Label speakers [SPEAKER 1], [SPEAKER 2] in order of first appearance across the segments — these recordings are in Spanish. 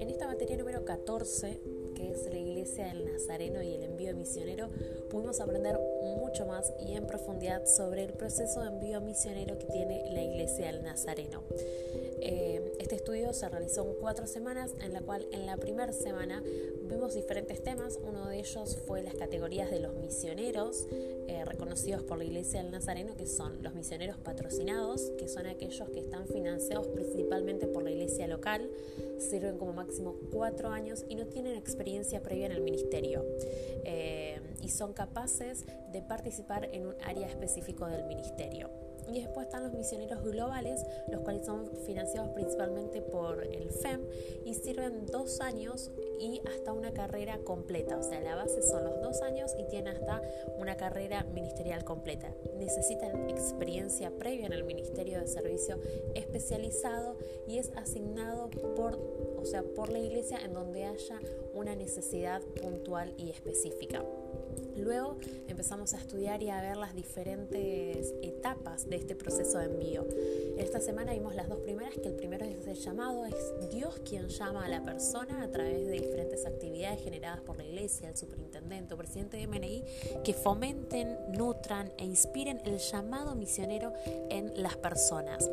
[SPEAKER 1] En esta materia número 14, que es la Iglesia del Nazareno y el envío misionero, pudimos aprender mucho más y en profundidad sobre el proceso de envío misionero que tiene la Iglesia del Nazareno. Eh, este estudio se realizó en cuatro semanas, en la cual en la primera semana vimos diferentes temas. Uno de ellos fue las categorías de los misioneros eh, reconocidos por la Iglesia del Nazareno, que son los misioneros patrocinados, que son aquellos que están financiados principalmente por la iglesia local, sirven como máximo cuatro años y no tienen experiencia previa en el ministerio. Eh, y son capaces de participar en un área específico del ministerio. Y después están los misioneros globales, los cuales son financiados principalmente por el FEM y sirven dos años y hasta una carrera completa. O sea, la base son los dos años y tienen hasta una carrera ministerial completa. Necesitan experiencia previa en el Ministerio de Servicio especializado y es asignado por, sea, por la iglesia en donde haya una necesidad puntual y específica. Luego empezamos a estudiar y a ver las diferentes etapas de este proceso de envío. Esta semana vimos las dos primeras, que el primero es el llamado, es Dios quien llama a la persona a través de diferentes actividades generadas por la iglesia, el superintendente o presidente de MNI, que fomenten, nutran e inspiren el llamado misionero en las personas.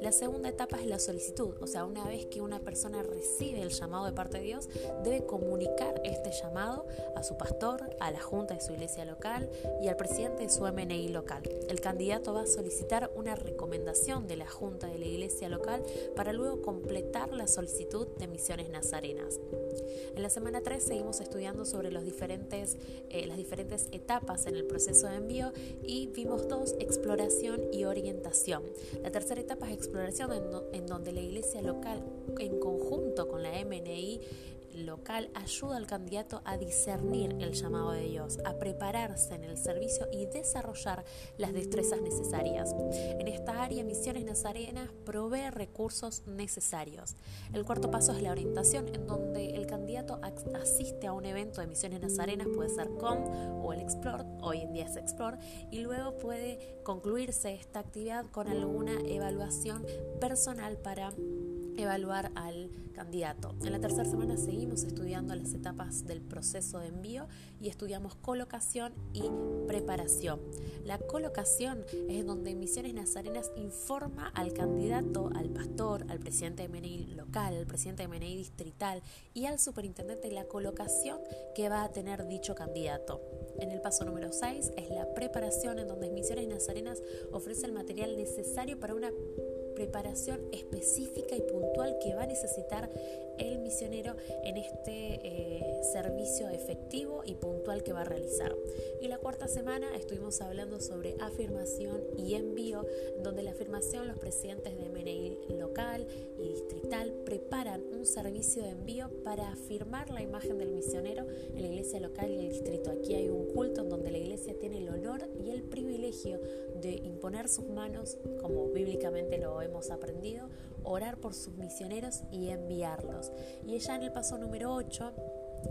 [SPEAKER 1] La segunda etapa es la solicitud, o sea, una vez que una persona recibe el llamado de parte de Dios, debe comunicar este llamado a su pastor, a la junta de su iglesia local y al presidente de su MNI local. El candidato va a solicitar una recomendación de la junta de la iglesia local para luego completar la solicitud de misiones nazarenas. En la semana 3 seguimos estudiando sobre los diferentes, eh, las diferentes etapas en el proceso de envío y vimos dos, exploración y orientación. La tercera etapa es exploración en, en donde la iglesia local en conjunto con la MNI local ayuda al candidato a discernir el llamado de Dios, a prepararse en el servicio y desarrollar las destrezas necesarias. En esta área, Misiones Nazarenas provee recursos necesarios. El cuarto paso es la orientación, en donde el candidato asiste a un evento de Misiones Nazarenas, puede ser COM o el Explore, hoy en día es Explore, y luego puede concluirse esta actividad con alguna evaluación personal para evaluar al candidato. En la tercera semana seguimos estudiando las etapas del proceso de envío y estudiamos colocación y preparación. La colocación es donde Misiones Nazarenas informa al candidato, al pastor, al presidente de MNI local, al presidente de MNI distrital y al superintendente la colocación que va a tener dicho candidato. En el paso número 6 es la preparación en donde Misiones Nazarenas ofrece el material necesario para una preparación específica y puntual que va a necesitar el misionero en este eh, servicio efectivo y puntual que va a realizar. Y la cuarta semana estuvimos hablando sobre afirmación y envío, donde la afirmación los presidentes de MNI local y distrital preparan un servicio de envío para afirmar la imagen del misionero en la iglesia local y el distrito. Aquí hay un culto en donde la iglesia tiene el honor y el privilegio de imponer sus manos, como bíblicamente lo hemos aprendido, orar por sus misioneros y enviarlos. Y ella en el paso número 8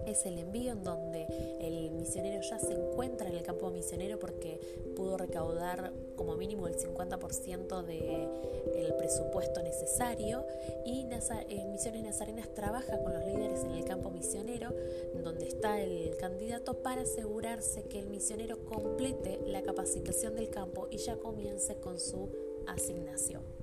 [SPEAKER 1] es el envío en donde el misionero ya se encuentra en el campo misionero porque pudo recaudar como mínimo el 50% del presupuesto necesario y eh, Misiones Nazarenas trabaja con los líderes en el campo misionero donde está el candidato para asegurarse que el misionero complete la capacitación del campo y ya comience con su asignación.